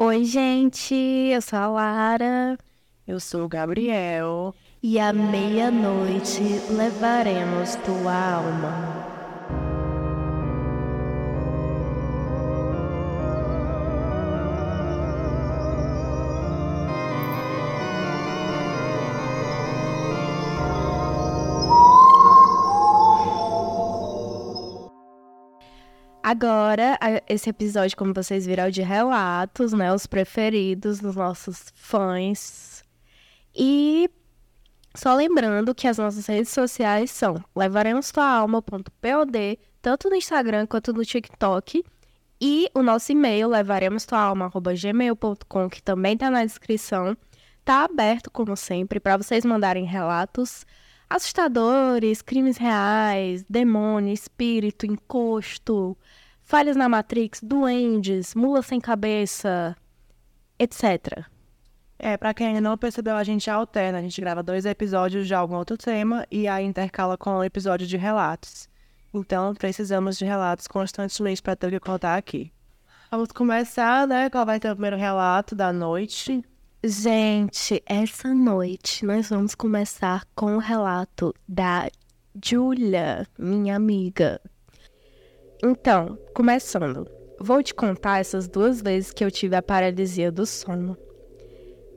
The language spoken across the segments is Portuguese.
Oi, gente, eu sou a Lara. Eu sou o Gabriel. E à meia-noite levaremos tua alma. Agora, esse episódio, como vocês viram, é de relatos, né? Os preferidos dos nossos fãs. E só lembrando que as nossas redes sociais são levaremostuaalma.pod, tanto no Instagram quanto no TikTok. E o nosso e-mail, levaremostualma.gmail.com, que também está na descrição. Está aberto, como sempre, para vocês mandarem relatos assustadores, crimes reais, demônio, espírito, encosto, falhas na Matrix, duendes, mula sem cabeça, etc. É, para quem ainda não percebeu, a gente alterna. A gente grava dois episódios de algum outro tema e aí intercala com um episódio de relatos. Então, precisamos de relatos constantemente para ter o que contar aqui. Vamos começar, né? Qual vai ser o primeiro relato da noite? Gente, essa noite nós vamos começar com o relato da Julia, minha amiga. Então, começando, vou te contar essas duas vezes que eu tive a paralisia do sono.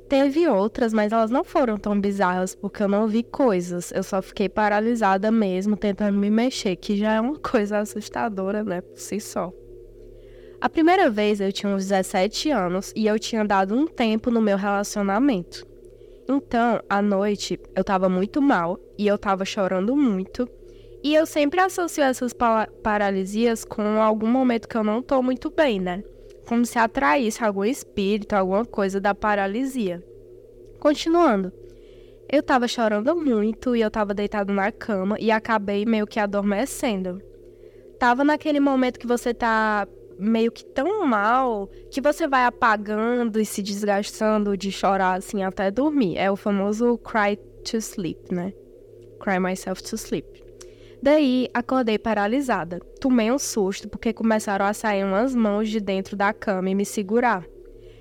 Teve outras, mas elas não foram tão bizarras porque eu não vi coisas. Eu só fiquei paralisada mesmo, tentando me mexer, que já é uma coisa assustadora, né, por si só. A primeira vez eu tinha uns 17 anos e eu tinha dado um tempo no meu relacionamento. Então, à noite, eu tava muito mal e eu tava chorando muito. E eu sempre associo essas paralisias com algum momento que eu não tô muito bem, né? Como se atraísse algum espírito, alguma coisa da paralisia. Continuando. Eu tava chorando muito e eu tava deitado na cama e acabei meio que adormecendo. Tava naquele momento que você tá meio que tão mal que você vai apagando e se desgastando de chorar assim até dormir. É o famoso cry to sleep, né? Cry myself to sleep. Daí acordei paralisada. Tomei um susto porque começaram a sair umas mãos de dentro da cama e me segurar.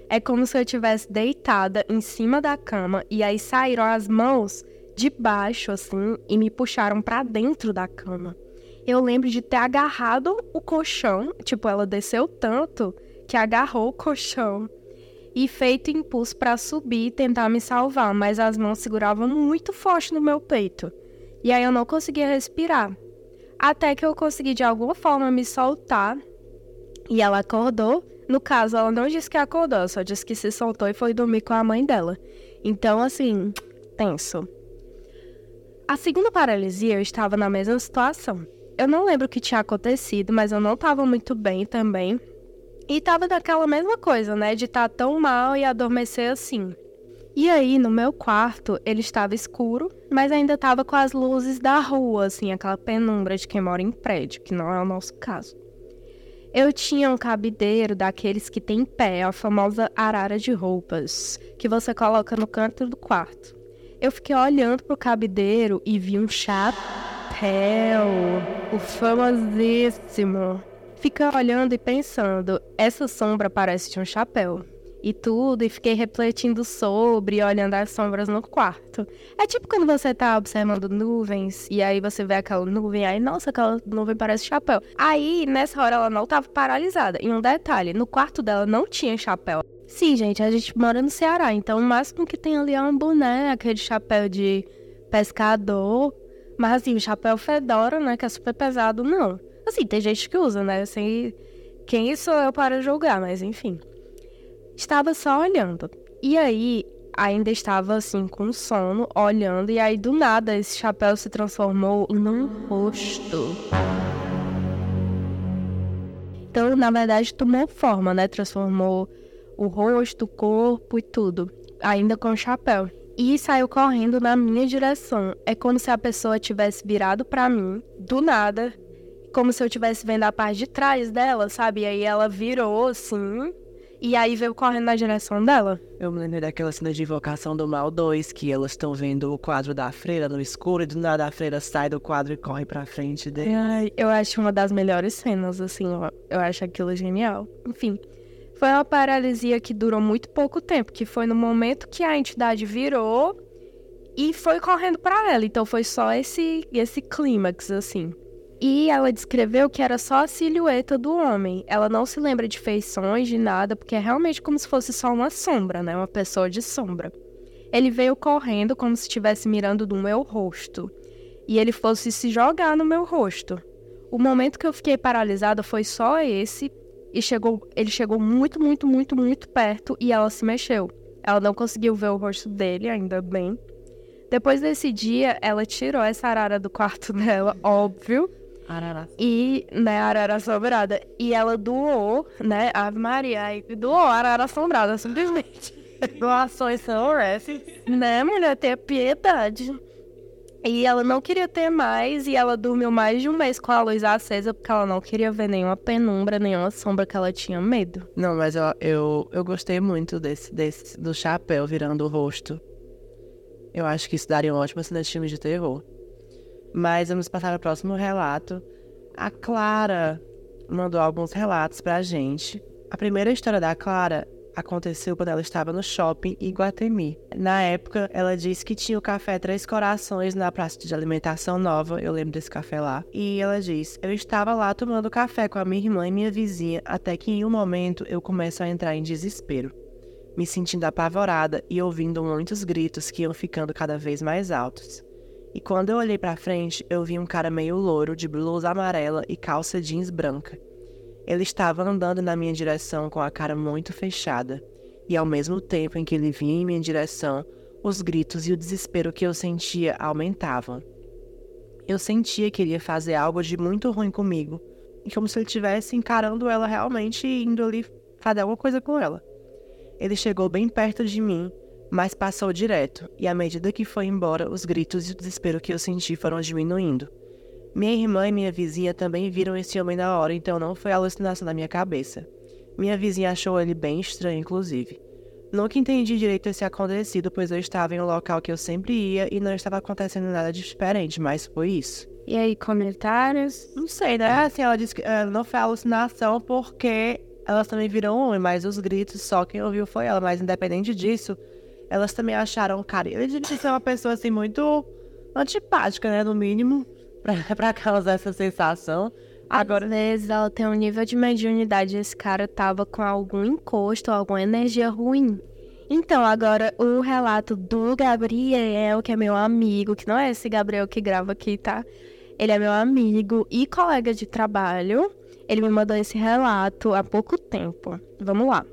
É como se eu tivesse deitada em cima da cama e aí saíram as mãos de baixo assim e me puxaram para dentro da cama eu lembro de ter agarrado o colchão, tipo, ela desceu tanto que agarrou o colchão e feito impulso para subir e tentar me salvar, mas as mãos seguravam muito forte no meu peito. E aí eu não conseguia respirar. Até que eu consegui de alguma forma me soltar e ela acordou. No caso, ela não disse que acordou, só disse que se soltou e foi dormir com a mãe dela. Então, assim, tenso. A segunda paralisia, eu estava na mesma situação eu não lembro o que tinha acontecido, mas eu não tava muito bem também. E tava daquela mesma coisa, né? De estar tá tão mal e adormecer assim. E aí, no meu quarto, ele estava escuro, mas ainda estava com as luzes da rua, assim, aquela penumbra de quem mora em prédio, que não é o nosso caso. Eu tinha um cabideiro daqueles que tem pé, a famosa arara de roupas, que você coloca no canto do quarto. Eu fiquei olhando pro cabideiro e vi um Hell, o famosíssimo. Fica olhando e pensando, essa sombra parece de um chapéu. E tudo, e fiquei refletindo sobre, olhando as sombras no quarto. É tipo quando você tá observando nuvens, e aí você vê aquela nuvem, aí, nossa, aquela nuvem parece chapéu. Aí, nessa hora, ela não tava paralisada. E um detalhe, no quarto dela não tinha chapéu. Sim, gente, a gente mora no Ceará, então o máximo que tem ali é um boné, aquele chapéu de pescador, mas assim, o chapéu fedora, né, que é super pesado, não. Assim, tem gente que usa, né? Assim, quem sou eu para julgar, mas enfim. Estava só olhando. E aí, ainda estava assim, com sono, olhando, e aí do nada esse chapéu se transformou num rosto. Então, na verdade, tomou forma, né? Transformou o rosto, o corpo e tudo, ainda com o chapéu e saiu correndo na minha direção. É como se a pessoa tivesse virado para mim, do nada, como se eu tivesse vendo a parte de trás dela, sabe? E aí ela virou assim, e aí veio correndo na direção dela. Eu me lembro daquela cena de Invocação do Mal 2, que elas estão vendo o quadro da freira no escuro, e do nada a freira sai do quadro e corre pra frente dele. Ai, eu acho uma das melhores cenas, assim, eu acho aquilo genial. Enfim, Foi uma paralisia que durou muito pouco tempo, que foi no momento que a entidade virou e foi correndo para ela. Então foi só esse esse clímax assim. E ela descreveu que era só a silhueta do homem. Ela não se lembra de feições, de nada, porque é realmente como se fosse só uma sombra, né? Uma pessoa de sombra. Ele veio correndo como se estivesse mirando no meu rosto. E ele fosse se jogar no meu rosto. O momento que eu fiquei paralisada foi só esse. E chegou, ele chegou muito, muito, muito, muito perto e ela se mexeu. Ela não conseguiu ver o rosto dele, ainda bem. Depois desse dia, ela tirou essa arara do quarto dela, óbvio. Arara. E, né, arara assombrada. E ela doou, né, Ave Maria, e doou a arara assombrada, simplesmente. Doações são essas. né, mulher, ter piedade. E ela não queria ter mais, e ela dormiu mais de um mês com a luz acesa, porque ela não queria ver nenhuma penumbra, nenhuma sombra que ela tinha medo. Não, mas eu, eu, eu gostei muito desse, desse, do chapéu virando o rosto. Eu acho que isso daria um ótimo cena de filme de terror. Mas vamos passar para o próximo relato. A Clara mandou alguns relatos pra gente. A primeira história da Clara aconteceu quando ela estava no shopping Iguatemi. Na época, ela disse que tinha o café Três Corações na praça de alimentação nova, eu lembro desse café lá. E ela diz: Eu estava lá tomando café com a minha irmã e minha vizinha, até que em um momento eu começo a entrar em desespero, me sentindo apavorada e ouvindo muitos gritos que iam ficando cada vez mais altos. E quando eu olhei para frente, eu vi um cara meio louro, de blusa amarela e calça jeans branca. Ele estava andando na minha direção com a cara muito fechada, e ao mesmo tempo em que ele vinha em minha direção, os gritos e o desespero que eu sentia aumentavam. Eu sentia que ele ia fazer algo de muito ruim comigo, e como se ele estivesse encarando ela realmente e indo ali fazer alguma coisa com ela. Ele chegou bem perto de mim, mas passou direto, e à medida que foi embora, os gritos e o desespero que eu senti foram diminuindo. Minha irmã e minha vizinha também viram esse homem na hora, então não foi alucinação da minha cabeça. Minha vizinha achou ele bem estranho, inclusive. Nunca entendi direito esse acontecido, pois eu estava em um local que eu sempre ia e não estava acontecendo nada diferente, mas foi isso. E aí, comentários? Não sei, né? Assim, ela disse que uh, não foi alucinação porque elas também viram homem, mas os gritos só quem ouviu foi ela. Mas independente disso, elas também acharam, cara, ele devia ser uma pessoa assim muito antipática, né? No mínimo, pra, pra causar essa sensação. Agora, Às vezes ela tem um nível de mediunidade. Esse cara tava com algum encosto, alguma energia ruim. Então, agora o relato do Gabriel, que é meu amigo, que não é esse Gabriel que grava aqui, tá? Ele é meu amigo e colega de trabalho. Ele me mandou esse relato há pouco tempo. Vamos lá.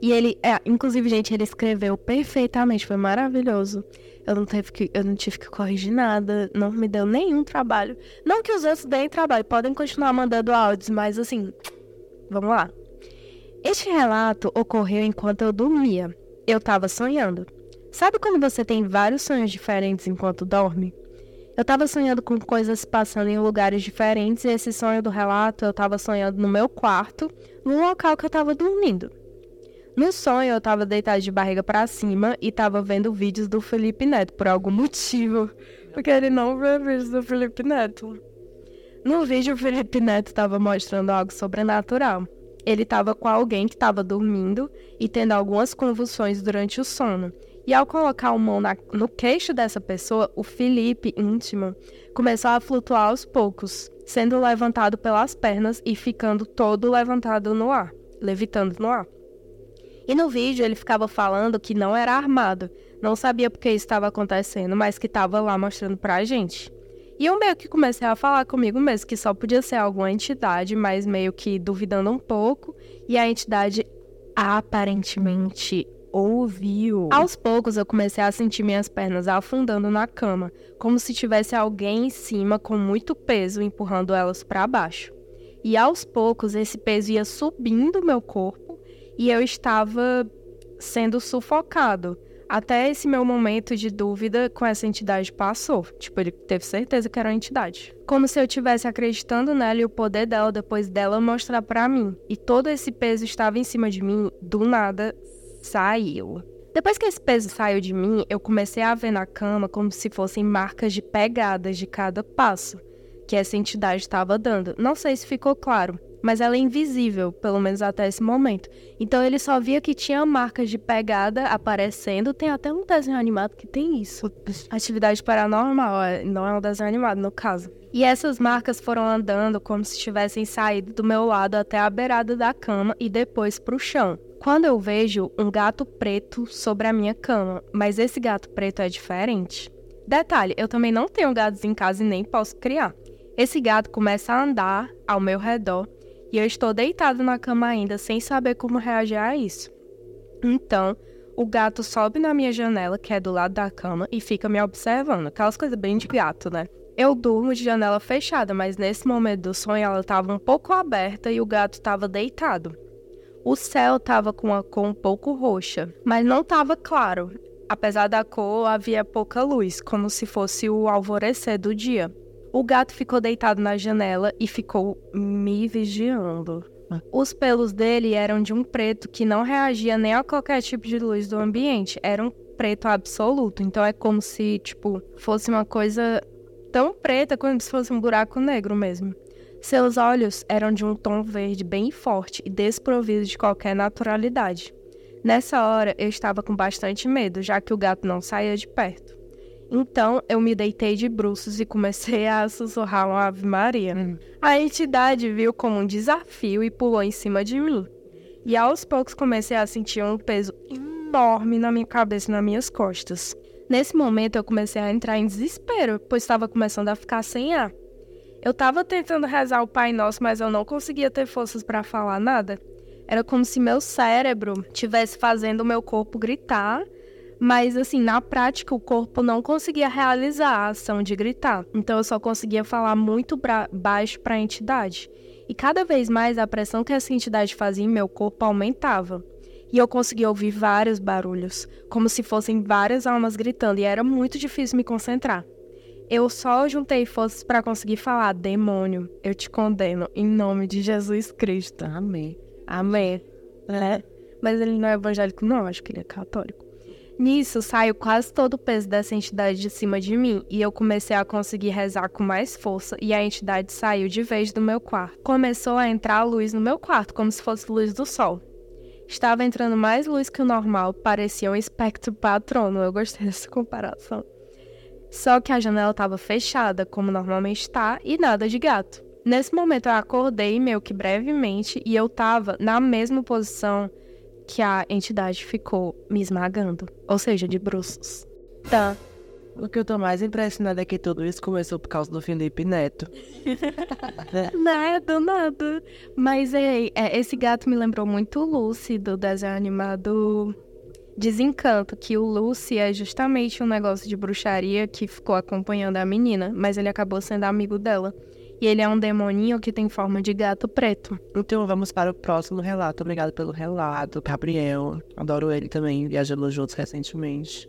E ele, é, inclusive, gente, ele escreveu perfeitamente, foi maravilhoso. Eu não, teve que, eu não tive que corrigir nada, não me deu nenhum trabalho. Não que os outros deem trabalho, podem continuar mandando áudios, mas assim, vamos lá. Este relato ocorreu enquanto eu dormia. Eu tava sonhando. Sabe quando você tem vários sonhos diferentes enquanto dorme? Eu tava sonhando com coisas passando em lugares diferentes e esse sonho do relato eu tava sonhando no meu quarto, no local que eu tava dormindo. No sonho, eu tava deitada de barriga para cima e tava vendo vídeos do Felipe Neto, por algum motivo. Porque ele não vê vídeos do Felipe Neto. No vídeo, o Felipe Neto tava mostrando algo sobrenatural. Ele tava com alguém que tava dormindo e tendo algumas convulsões durante o sono. E ao colocar a mão na, no queixo dessa pessoa, o Felipe, íntimo, começou a flutuar aos poucos, sendo levantado pelas pernas e ficando todo levantado no ar, levitando no ar. E no vídeo ele ficava falando que não era armado, não sabia porque isso estava acontecendo, mas que estava lá mostrando pra gente. E eu meio que comecei a falar comigo mesmo que só podia ser alguma entidade, mas meio que duvidando um pouco, e a entidade aparentemente ouviu. Aos poucos eu comecei a sentir minhas pernas afundando na cama, como se tivesse alguém em cima com muito peso empurrando elas para baixo. E aos poucos esse peso ia subindo meu corpo e eu estava sendo sufocado. Até esse meu momento de dúvida com essa entidade passou. Tipo, ele teve certeza que era uma entidade. Como se eu estivesse acreditando nela e o poder dela depois dela mostrar para mim. E todo esse peso estava em cima de mim, do nada saiu. Depois que esse peso saiu de mim, eu comecei a ver na cama como se fossem marcas de pegadas de cada passo que essa entidade estava dando. Não sei se ficou claro, mas ela é invisível, pelo menos até esse momento. Então ele só via que tinha marcas de pegada aparecendo. Tem até um desenho animado que tem isso. Atividade paranormal, é, não é um desenho animado no caso. E essas marcas foram andando como se tivessem saído do meu lado até a beirada da cama e depois para o chão. Quando eu vejo um gato preto sobre a minha cama, mas esse gato preto é diferente. Detalhe, eu também não tenho gatos em casa e nem posso criar. Esse gato começa a andar ao meu redor e eu estou deitado na cama ainda sem saber como reagir a isso. Então, o gato sobe na minha janela, que é do lado da cama, e fica me observando. Aquelas coisas bem de gato, né? Eu durmo de janela fechada, mas nesse momento do sonho ela estava um pouco aberta e o gato estava deitado. O céu estava com a cor um pouco roxa, mas não estava claro. Apesar da cor, havia pouca luz, como se fosse o alvorecer do dia. O gato ficou deitado na janela e ficou me vigiando. Os pelos dele eram de um preto que não reagia nem a qualquer tipo de luz do ambiente. Era um preto absoluto. Então é como se, tipo, fosse uma coisa tão preta quanto se fosse um buraco negro mesmo. Seus olhos eram de um tom verde bem forte e desprovido de qualquer naturalidade. Nessa hora eu estava com bastante medo, já que o gato não saía de perto. Então eu me deitei de bruços e comecei a sussurrar uma Ave Maria. Hum. A entidade viu como um desafio e pulou em cima de mim. E aos poucos comecei a sentir um peso enorme na minha cabeça e nas minhas costas. Nesse momento eu comecei a entrar em desespero, pois estava começando a ficar sem ar. Eu estava tentando rezar o Pai Nosso, mas eu não conseguia ter forças para falar nada. Era como se meu cérebro tivesse fazendo o meu corpo gritar mas, assim, na prática, o corpo não conseguia realizar a ação de gritar. Então, eu só conseguia falar muito baixo para a entidade. E cada vez mais a pressão que essa entidade fazia em meu corpo aumentava. E eu conseguia ouvir vários barulhos, como se fossem várias almas gritando, e era muito difícil me concentrar. Eu só juntei forças para conseguir falar: demônio, eu te condeno em nome de Jesus Cristo. Amém. Amém. É. Mas ele não é evangélico, não, acho que ele é católico. Nisso, saiu quase todo o peso dessa entidade de cima de mim e eu comecei a conseguir rezar com mais força e a entidade saiu de vez do meu quarto. Começou a entrar luz no meu quarto, como se fosse luz do sol. Estava entrando mais luz que o normal, parecia um espectro patrono. Eu gostei dessa comparação. Só que a janela estava fechada, como normalmente está, e nada de gato. Nesse momento eu acordei meio que brevemente e eu estava na mesma posição que a entidade ficou me esmagando, ou seja, de bruços. Tá. O que eu tô mais impressionada é que tudo isso começou por causa do Felipe Neto. nada, nada. Mas é, é, esse gato me lembrou muito o Lucy do desenho animado Desencanto, que o Lucy é justamente um negócio de bruxaria que ficou acompanhando a menina, mas ele acabou sendo amigo dela. E ele é um demoninho que tem forma de gato preto. Então vamos para o próximo relato. Obrigado pelo relato, Gabriel. Adoro ele também, viajamos juntos recentemente.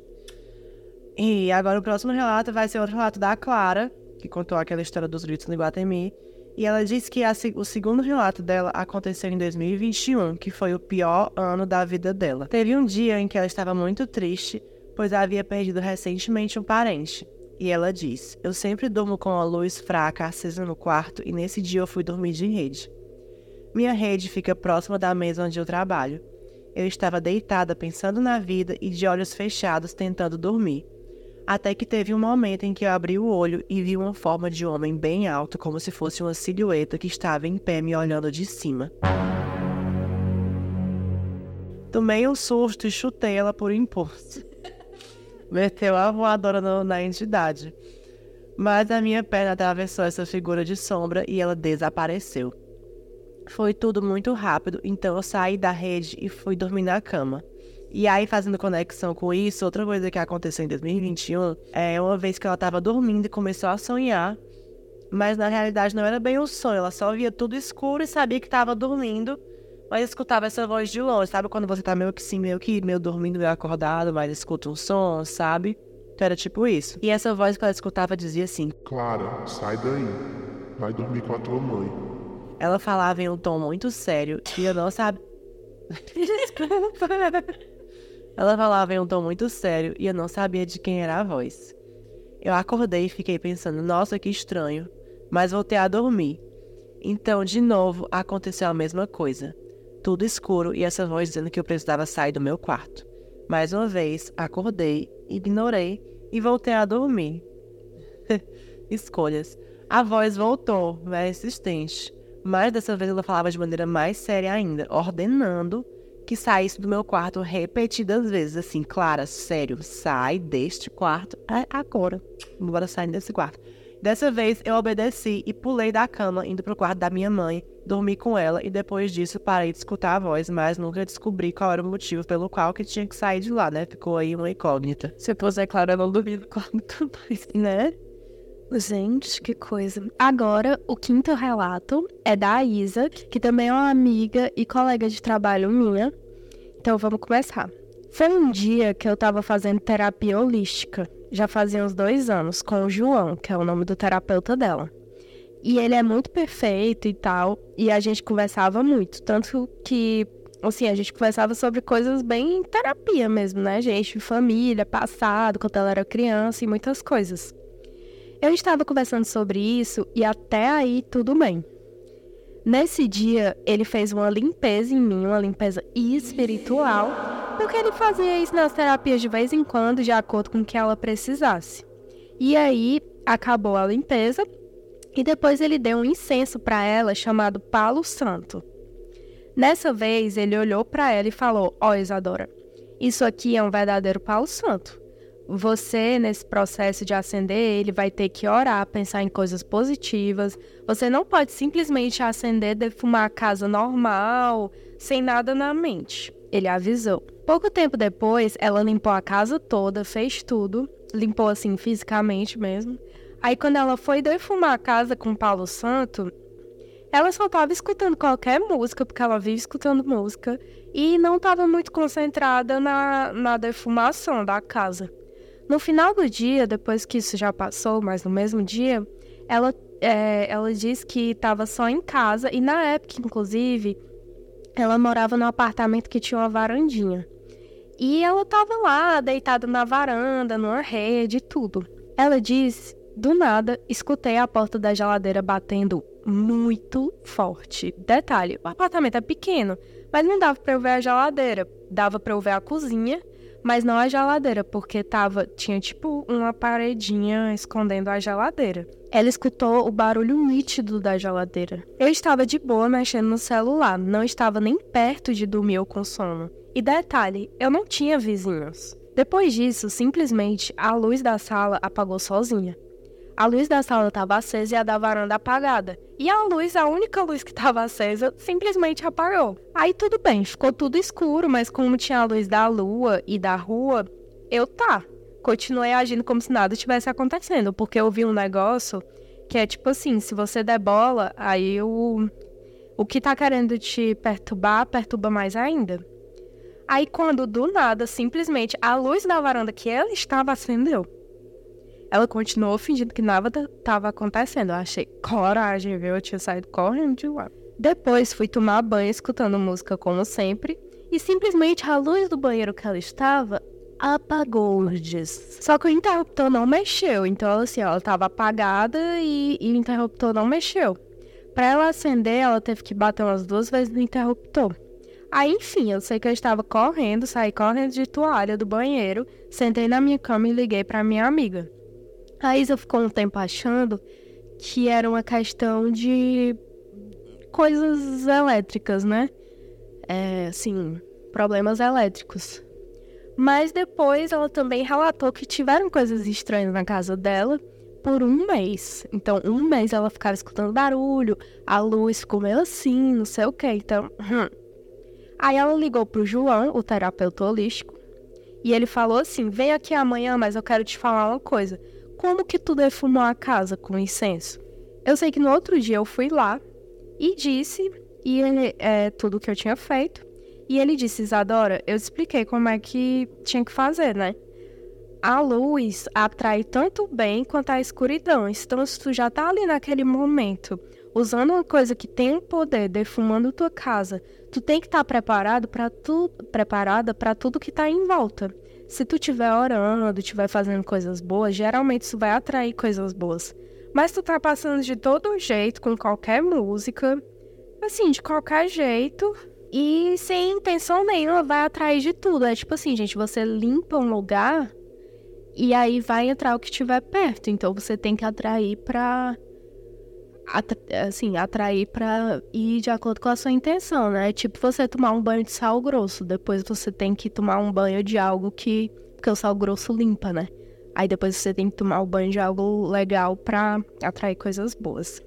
E agora o próximo relato vai ser outro relato da Clara, que contou aquela história dos gritos no Iguatemi. E ela disse que a, o segundo relato dela aconteceu em 2021, que foi o pior ano da vida dela. Teve um dia em que ela estava muito triste, pois havia perdido recentemente um parente. E ela diz: Eu sempre durmo com a luz fraca acesa no quarto e nesse dia eu fui dormir de rede. Minha rede fica próxima da mesa onde eu trabalho. Eu estava deitada pensando na vida e de olhos fechados tentando dormir. Até que teve um momento em que eu abri o olho e vi uma forma de homem bem alto, como se fosse uma silhueta que estava em pé me olhando de cima. Tomei um susto e chutei ela por impulso meteu a voadora no, na entidade. Mas a minha perna atravessou essa figura de sombra e ela desapareceu. Foi tudo muito rápido, então eu saí da rede e fui dormir na cama. E aí, fazendo conexão com isso, outra coisa que aconteceu em 2021 é uma vez que ela estava dormindo e começou a sonhar, mas na realidade não era bem um sonho, ela só via tudo escuro e sabia que estava dormindo mas escutava essa voz de longe, sabe? Quando você tá meio que sim, meio que meio dormindo, meio acordado, mas escuta um som, sabe? Então era tipo isso. E essa voz que ela escutava dizia assim: Clara, sai daí. Vai dormir com a tua mãe. Ela falava em um tom muito sério e eu não sabia. Desculpa. Ela falava em um tom muito sério e eu não sabia de quem era a voz. Eu acordei e fiquei pensando: nossa, que estranho. Mas voltei a dormir. Então, de novo, aconteceu a mesma coisa. Tudo escuro e essa voz dizendo que eu precisava sair do meu quarto. Mais uma vez, acordei, ignorei e voltei a dormir. Escolhas. A voz voltou, mais insistente. Mas dessa vez ela falava de maneira mais séria ainda, ordenando que saísse do meu quarto repetidas vezes, assim, Clara, sério, sai deste quarto agora. Bora sair desse quarto. Dessa vez eu obedeci e pulei da cama, indo pro quarto da minha mãe, dormi com ela e depois disso parei de escutar a voz, mas nunca descobri qual era o motivo pelo qual que tinha que sair de lá, né? Ficou aí uma incógnita. Se fosse, é claro, eu não dormi no quarto mais, né? Gente, que coisa. Agora, o quinto relato é da Isa, que também é uma amiga e colega de trabalho minha. Então vamos começar. Foi um dia que eu tava fazendo terapia holística. Já fazia uns dois anos, com o João, que é o nome do terapeuta dela. E ele é muito perfeito e tal, e a gente conversava muito. Tanto que, assim, a gente conversava sobre coisas bem terapia mesmo, né, gente? Família, passado, quando ela era criança e muitas coisas. Eu estava conversando sobre isso e até aí tudo bem. Nesse dia, ele fez uma limpeza em mim, uma limpeza espiritual, porque ele fazia isso nas terapias de vez em quando, de acordo com o que ela precisasse. E aí, acabou a limpeza e depois ele deu um incenso para ela chamado Palo Santo. Nessa vez, ele olhou para ela e falou: Ó, oh, Isadora, isso aqui é um verdadeiro Palo Santo você, nesse processo de acender, ele vai ter que orar, pensar em coisas positivas. Você não pode simplesmente acender, defumar a casa normal, sem nada na mente. Ele avisou. Pouco tempo depois, ela limpou a casa toda, fez tudo, limpou assim fisicamente mesmo. Aí, quando ela foi defumar a casa com Paulo Santo, ela só estava escutando qualquer música, porque ela vive escutando música, e não estava muito concentrada na, na defumação da casa. No final do dia, depois que isso já passou, mas no mesmo dia, ela, é, ela disse que estava só em casa e na época, inclusive, ela morava num apartamento que tinha uma varandinha. E ela estava lá, deitada na varanda, numa rede tudo. Ela disse, do nada, escutei a porta da geladeira batendo muito forte. Detalhe, o apartamento é pequeno, mas não dava para eu ver a geladeira, dava para eu ver a cozinha mas não a geladeira, porque tava, tinha tipo uma paredinha escondendo a geladeira. Ela escutou o barulho nítido da geladeira. Eu estava de boa mexendo no celular, não estava nem perto de dormir ou com sono. E detalhe, eu não tinha vizinhos. Depois disso, simplesmente a luz da sala apagou sozinha. A luz da sala estava acesa e a da varanda apagada. E a luz, a única luz que estava acesa, simplesmente apagou. Aí tudo bem, ficou tudo escuro, mas como tinha a luz da lua e da rua, eu tá. Continuei agindo como se nada tivesse acontecendo, porque eu vi um negócio que é tipo assim, se você der bola, aí o, o que tá querendo te perturbar, perturba mais ainda. Aí quando do nada, simplesmente a luz da varanda que ela estava acendeu. Ela continuou fingindo que nada estava acontecendo. Eu achei coragem, viu? Eu tinha saído correndo de lá. Depois fui tomar banho escutando música como sempre. E simplesmente a luz do banheiro que ela estava apagou Só que o interruptor não mexeu. Então, assim, ela estava apagada e, e o interruptor não mexeu. Para ela acender, ela teve que bater umas duas vezes no interruptor. Aí, enfim, eu sei que eu estava correndo, saí correndo de toalha do banheiro, sentei na minha cama e liguei para minha amiga. A Isa ficou um tempo achando que era uma questão de coisas elétricas, né? É, assim, problemas elétricos. Mas depois ela também relatou que tiveram coisas estranhas na casa dela por um mês. Então, um mês ela ficava escutando barulho, a luz ficou meio assim, não sei o que. Então, hum. aí ela ligou pro João, o terapeuta holístico, e ele falou assim: vem aqui amanhã, mas eu quero te falar uma coisa como que tu defumou a casa com incenso? Eu sei que no outro dia eu fui lá e disse e ele, é, tudo que eu tinha feito. E ele disse, Isadora, eu expliquei como é que tinha que fazer, né? A luz atrai tanto bem quanto a escuridão. Então, se tu já tá ali naquele momento, usando uma coisa que tem um poder, defumando tua casa, tu tem que estar tá preparado para tu, preparada para tudo que tá em volta. Se tu estiver orando, estiver fazendo coisas boas, geralmente isso vai atrair coisas boas. Mas tu tá passando de todo jeito, com qualquer música, assim, de qualquer jeito, e sem intenção nenhuma vai atrair de tudo. É tipo assim, gente, você limpa um lugar e aí vai entrar o que estiver perto. Então você tem que atrair pra. Assim, atrair pra ir de acordo com a sua intenção, né? Tipo você tomar um banho de sal grosso. Depois você tem que tomar um banho de algo que. O sal grosso limpa, né? Aí depois você tem que tomar o banho de algo legal pra atrair coisas boas.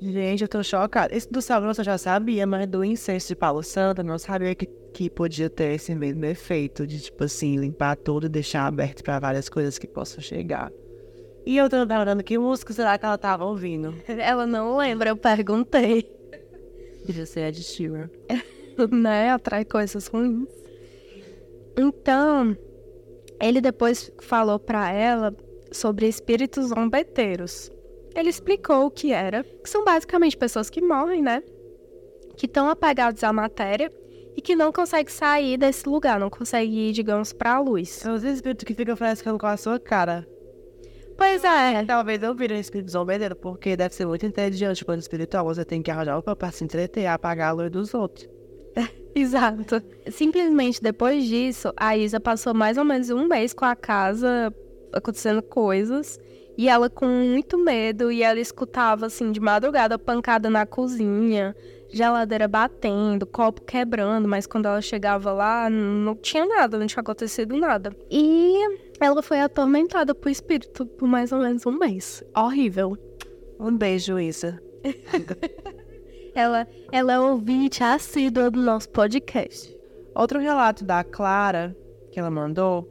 Gente, eu tô chocada. Esse do sal grosso eu já sabia, mas do incenso de Paulo Santo eu não sabia que, que podia ter esse mesmo efeito de, tipo assim, limpar tudo e deixar aberto para várias coisas que possam chegar. E eu tô lembrando que música será que ela tava ouvindo? Ela não lembra, eu perguntei. Devia ser Ed Sheeran. né? Atrai coisas ruins. Então, ele depois falou para ela sobre espíritos zombeteiros. Ele explicou o que era, que são basicamente pessoas que morrem, né? Que estão apegados à matéria e que não conseguem sair desse lugar, não conseguem ir, digamos, para a luz. São os espíritos que ficam frescando com a sua cara. Pois é. Talvez eu vire um espírito zombeiro, porque deve ser muito inteligente quando espiritual. Você tem que arranjar uma pra se entreter, apagar a luz dos outros. Exato. Simplesmente depois disso, a Isa passou mais ou menos um mês com a casa acontecendo coisas. E ela com muito medo, e ela escutava, assim, de madrugada, pancada na cozinha, geladeira batendo, copo quebrando, mas quando ela chegava lá, não tinha nada, não tinha acontecido nada. E ela foi atormentada por espírito por mais ou menos um mês. Horrível. Um beijo, Isa. ela, ela é ouvinte assídua do nosso podcast. Outro relato da Clara, que ela mandou,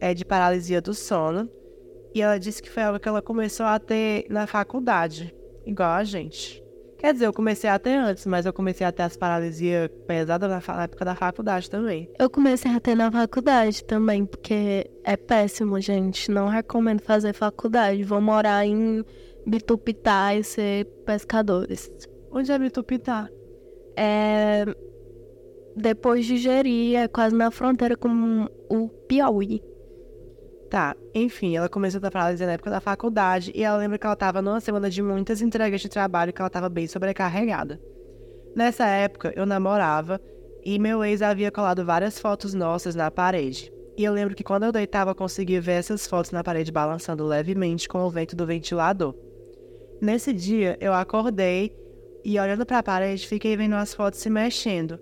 é de paralisia do sono e ela disse que foi algo que ela começou a ter na faculdade, igual a gente. Quer dizer, eu comecei a ter antes, mas eu comecei a ter as paralisias pesadas na época da faculdade também. Eu comecei a ter na faculdade também, porque é péssimo, gente. Não recomendo fazer faculdade. Vou morar em Bitupitá e ser pescadores. Onde é Bitupitá? É. Depois de Jeri, é quase na fronteira com o Piauí. Tá, enfim, ela começou a paralisia na época da faculdade e ela lembra que ela estava numa semana de muitas entregas de trabalho que ela estava bem sobrecarregada. Nessa época, eu namorava e meu ex havia colado várias fotos nossas na parede. E eu lembro que quando eu deitava, eu conseguia ver essas fotos na parede balançando levemente com o vento do ventilador. Nesse dia, eu acordei e olhando para a parede, fiquei vendo as fotos se mexendo.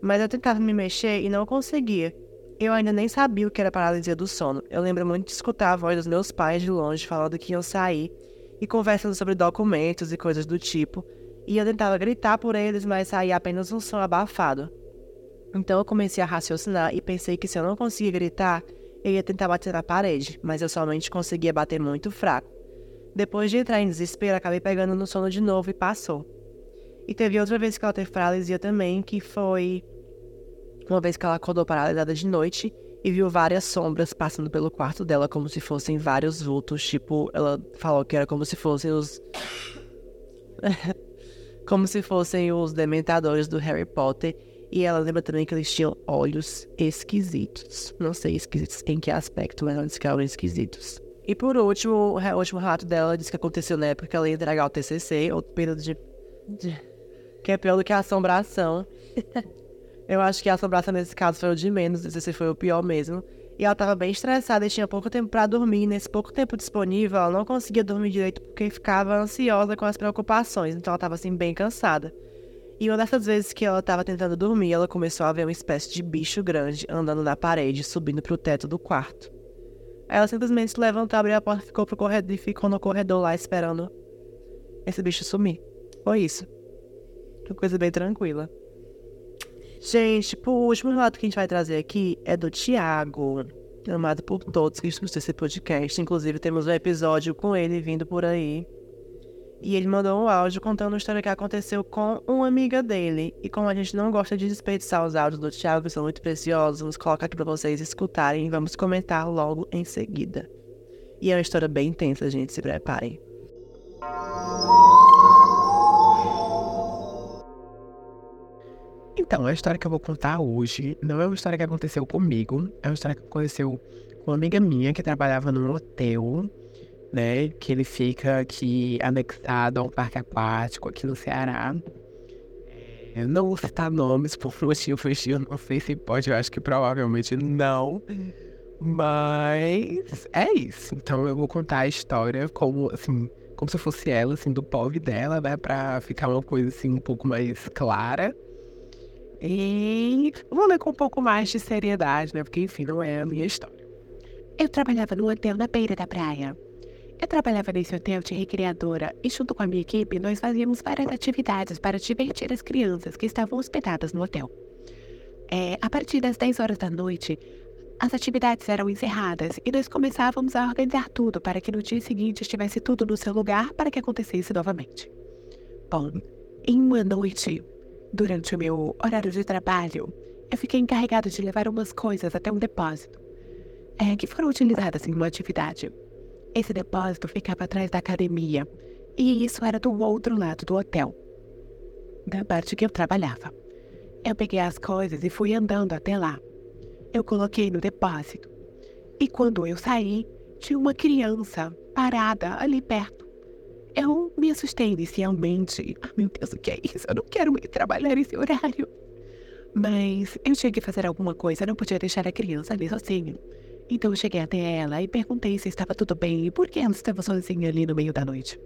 Mas eu tentava me mexer e não conseguia. Eu ainda nem sabia o que era paralisia do sono. Eu lembro muito de escutar a voz dos meus pais de longe falando que iam sair e conversando sobre documentos e coisas do tipo. E eu tentava gritar por eles, mas saía apenas um som abafado. Então eu comecei a raciocinar e pensei que se eu não conseguia gritar, eu ia tentar bater na parede, mas eu somente conseguia bater muito fraco. Depois de entrar em desespero, acabei pegando no sono de novo e passou. E teve outra vez que ela teve paralisia também, que foi uma vez que ela acordou paralisada de noite e viu várias sombras passando pelo quarto dela, como se fossem vários vultos. Tipo, ela falou que era como se fossem os. como se fossem os dementadores do Harry Potter. E ela lembra também que eles tinham olhos esquisitos. Não sei esquisitos em que aspecto, mas ela disse que eram esquisitos. E por último, o último relato dela disse que aconteceu na época que ela ia entregar o TCC, outro período de, de. que é pior do que a assombração. Eu acho que a assombração nesse caso foi o de menos, esse foi o pior mesmo. E ela estava bem estressada e tinha pouco tempo para dormir. Nesse pouco tempo disponível, ela não conseguia dormir direito porque ficava ansiosa com as preocupações. Então ela estava assim bem cansada. E uma dessas vezes que ela estava tentando dormir, ela começou a ver uma espécie de bicho grande andando na parede, subindo para o teto do quarto. Ela simplesmente se levantou, abriu a porta ficou pro corredor, e ficou no corredor lá esperando esse bicho sumir. Foi isso. Uma coisa bem tranquila. Gente, o último relato que a gente vai trazer aqui é do Tiago, amado por todos que escutam esse podcast. Inclusive, temos um episódio com ele vindo por aí. E ele mandou um áudio contando uma história que aconteceu com uma amiga dele. E como a gente não gosta de desperdiçar os áudios do Thiago, que são muito preciosos, vamos colocar aqui pra vocês escutarem e vamos comentar logo em seguida. E é uma história bem intensa, gente, se preparem. Então, a história que eu vou contar hoje não é uma história que aconteceu comigo, é uma história que aconteceu com uma amiga minha que trabalhava num hotel né? Que ele fica aqui anexado a um parque aquático aqui no Ceará. É, não vou citar nomes por motivos de eu não sei se pode, eu acho que provavelmente não. Mas é isso. Então eu vou contar a história como, assim, como se fosse ela, assim, do pobre dela, né? Pra ficar uma coisa, assim, um pouco mais clara. E vou ler com um pouco mais de seriedade, né? Porque, enfim, não é a minha história. Eu trabalhava no hotel na beira da praia. Eu trabalhava nesse hotel de recreadora e, junto com a minha equipe, nós fazíamos várias atividades para divertir as crianças que estavam hospedadas no hotel. É, a partir das 10 horas da noite, as atividades eram encerradas e nós começávamos a organizar tudo para que no dia seguinte estivesse tudo no seu lugar para que acontecesse novamente. Bom, em uma noite, durante o meu horário de trabalho, eu fiquei encarregado de levar umas coisas até um depósito, é, que foram utilizadas em uma atividade. Esse depósito ficava atrás da academia e isso era do outro lado do hotel, da parte que eu trabalhava. Eu peguei as coisas e fui andando até lá eu coloquei no depósito. E quando eu saí, tinha uma criança parada ali perto. Eu me assustei inicialmente. Ah, meu Deus, o que é isso? Eu não quero ir trabalhar esse horário. Mas eu tinha que fazer alguma coisa, não podia deixar a criança ali sozinha. Então eu cheguei até ela e perguntei se estava tudo bem e por que ela estava sozinha ali no meio da noite.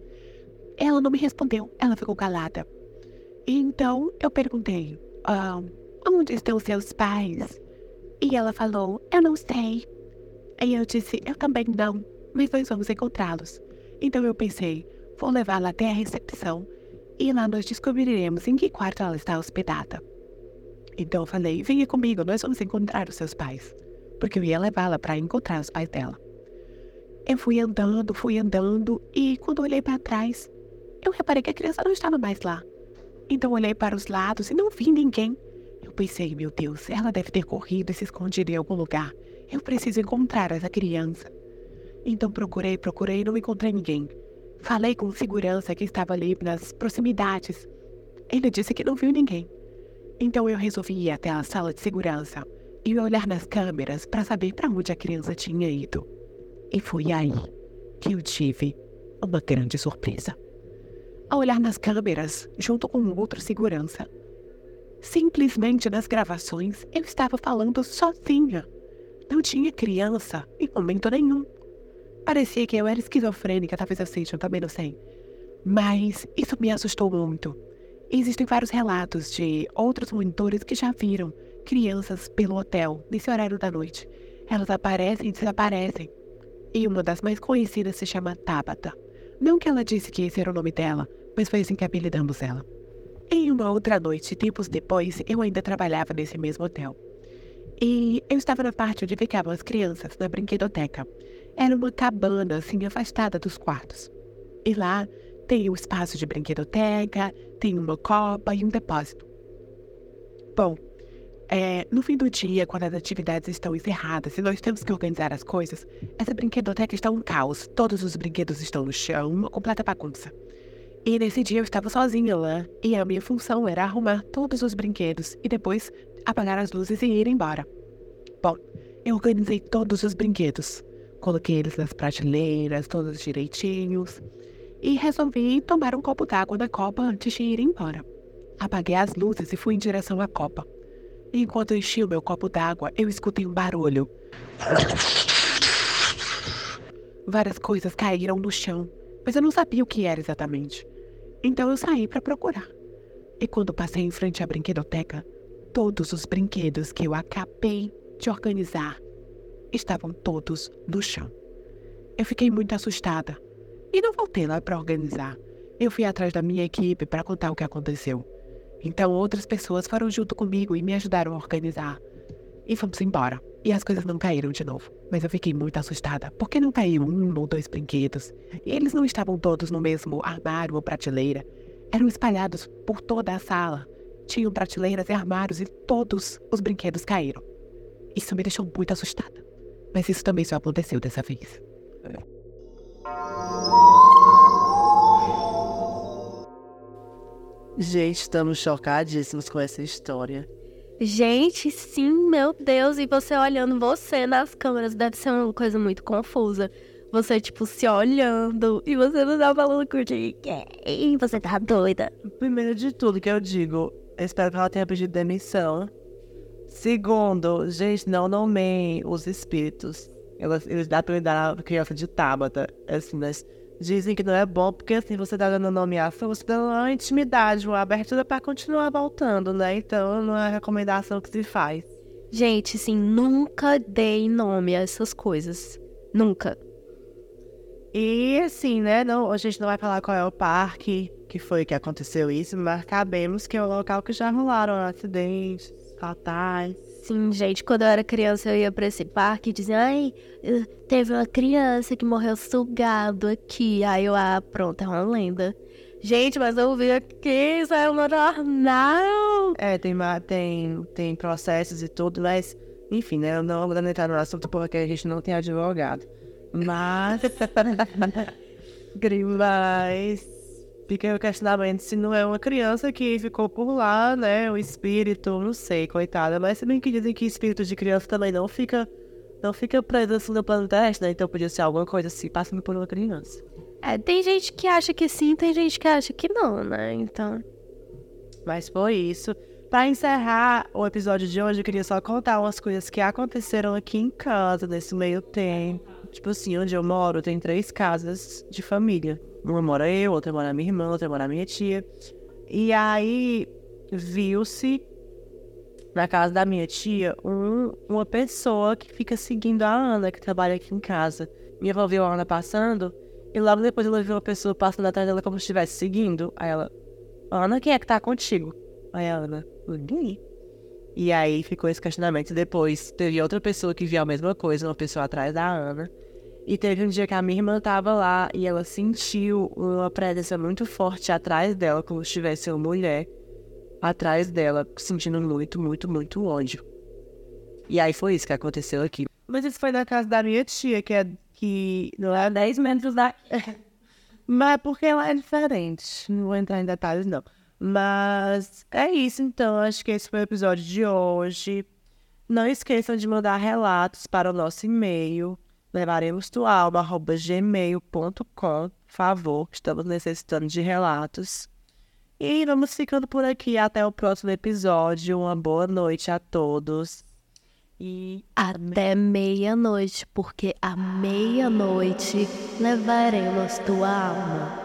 Ela não me respondeu, ela ficou calada. Então eu perguntei: ah, Onde estão seus pais? E ela falou: Eu não sei. Aí eu disse: Eu também não, mas nós vamos encontrá-los. Então eu pensei: Vou levá-la até a recepção e lá nós descobriremos em que quarto ela está hospedada. Então eu falei: Venha comigo, nós vamos encontrar os seus pais. Porque eu ia levá-la para encontrar os pais dela. Eu fui andando, fui andando e quando olhei para trás, eu reparei que a criança não estava mais lá. Então olhei para os lados e não vi ninguém. Eu pensei, meu Deus, ela deve ter corrido e se escondido em algum lugar. Eu preciso encontrar essa criança. Então procurei, procurei e não encontrei ninguém. Falei com segurança que estava ali nas proximidades. Ele disse que não viu ninguém. Então eu resolvi ir até a sala de segurança e olhar nas câmeras para saber para onde a criança tinha ido. E foi aí que eu tive uma grande surpresa. Ao olhar nas câmeras, junto com outro segurança, Simplesmente nas gravações eu estava falando sozinha. Não tinha criança em momento nenhum. Parecia que eu era esquizofrênica, talvez eu seja, eu também não sei. Mas isso me assustou muito. Existem vários relatos de outros monitores que já viram crianças pelo hotel nesse horário da noite. Elas aparecem e desaparecem. E uma das mais conhecidas se chama Tabata. Não que ela disse que esse era o nome dela, mas foi assim que apelidamos ela. Em uma outra noite, tempos depois, eu ainda trabalhava nesse mesmo hotel. E eu estava na parte onde ficavam as crianças, na brinquedoteca. Era uma cabana, assim, afastada dos quartos. E lá tem um espaço de brinquedoteca, tem uma copa e um depósito. Bom, é, no fim do dia, quando as atividades estão encerradas e nós temos que organizar as coisas, essa brinquedoteca está um caos. Todos os brinquedos estão no chão, uma completa bagunça. E nesse dia eu estava sozinha lá, e a minha função era arrumar todos os brinquedos e depois apagar as luzes e ir embora. Bom, eu organizei todos os brinquedos, coloquei eles nas prateleiras, todos direitinhos, e resolvi tomar um copo d'água da copa antes de ir embora. Apaguei as luzes e fui em direção à copa. Enquanto enchi o meu copo d'água, eu escutei um barulho. Várias coisas caíram no chão, mas eu não sabia o que era exatamente. Então eu saí para procurar. E quando passei em frente à brinquedoteca, todos os brinquedos que eu acabei de organizar estavam todos no chão. Eu fiquei muito assustada e não voltei lá para organizar. Eu fui atrás da minha equipe para contar o que aconteceu. Então outras pessoas foram junto comigo e me ajudaram a organizar. E fomos embora. E as coisas não caíram de novo. Mas eu fiquei muito assustada, porque não caiu um ou dois brinquedos. E eles não estavam todos no mesmo armário ou prateleira. Eram espalhados por toda a sala. Tinham prateleiras e armários e todos os brinquedos caíram. Isso me deixou muito assustada. Mas isso também só aconteceu dessa vez. Gente, estamos chocadíssimos com essa história. Gente, sim, meu Deus, e você olhando você nas câmeras deve ser uma coisa muito confusa. Você, tipo, se olhando e você não tá falando com ninguém. Você tá doida. Primeiro de tudo que eu digo, eu espero que ela tenha pedido demissão. Segundo, gente, não nomeiem os espíritos. Elas, eles dão pra dar a criança de Tabata. Assim, mas dizem que não é bom, porque assim, você tá dando nomeação, você tá dando uma intimidade, uma abertura pra continuar voltando, né? Então não é a recomendação que se faz. Gente, assim, nunca dei nome a essas coisas. Nunca. E assim, né? Não, a gente não vai falar qual é o parque que foi que aconteceu isso, mas sabemos que é o local que já rolaram acidentes fatais. Sim, gente, quando eu era criança eu ia pra esse parque e dizia, ai, eh, teve uma criança que morreu sugado aqui. Aí eu, ah, pronto, é uma lenda. Gente, mas eu vi aqui, isso é uma jornal. É, tem, tem, tem processos e tudo, mas, enfim, né? Eu não vou entrar no assunto porque a gente não tem advogado. Mas. mas. Fica o questionamento se não é uma criança que ficou por lá, né? O espírito, não sei, coitada. Mas se bem que dizem que espírito de criança também não fica. Não fica preso assim no plano terrestre, né? Então podia ser alguma coisa assim, passando por uma criança. É, tem gente que acha que sim, tem gente que acha que não, né? Então. Mas foi isso. Pra encerrar o episódio de hoje, eu queria só contar umas coisas que aconteceram aqui em casa nesse meio tempo. Tipo assim, onde eu moro tem três casas de família. Uma mora eu, outra mora minha irmã, outra mora minha tia. E aí viu-se na casa da minha tia um- uma pessoa que fica seguindo a Ana, que trabalha aqui em casa. Minha avó viu a Ana passando e logo depois ela viu uma pessoa passando atrás dela como se estivesse seguindo. Aí ela, Ana, quem é que tá contigo? Aí a Ana, ninguém. E aí ficou esse questionamento. Depois teve outra pessoa que viu a mesma coisa, uma pessoa atrás da Ana. E teve um dia que a minha irmã tava lá e ela sentiu uma presença muito forte atrás dela, como se tivesse uma mulher atrás dela, sentindo muito, muito, muito ódio. E aí foi isso que aconteceu aqui. Mas isso foi na casa da minha tia, que é que não é 10 metros da. Mas é porque ela é diferente. Não vou entrar em detalhes, não. Mas é isso, então. Acho que esse foi o episódio de hoje. Não esqueçam de mandar relatos para o nosso e-mail levaremos tua alma, arroba gmail.com, favor. Estamos necessitando de relatos. E vamos ficando por aqui. Até o próximo episódio. Uma boa noite a todos. E até meia-noite, porque à meia-noite levaremos tua alma.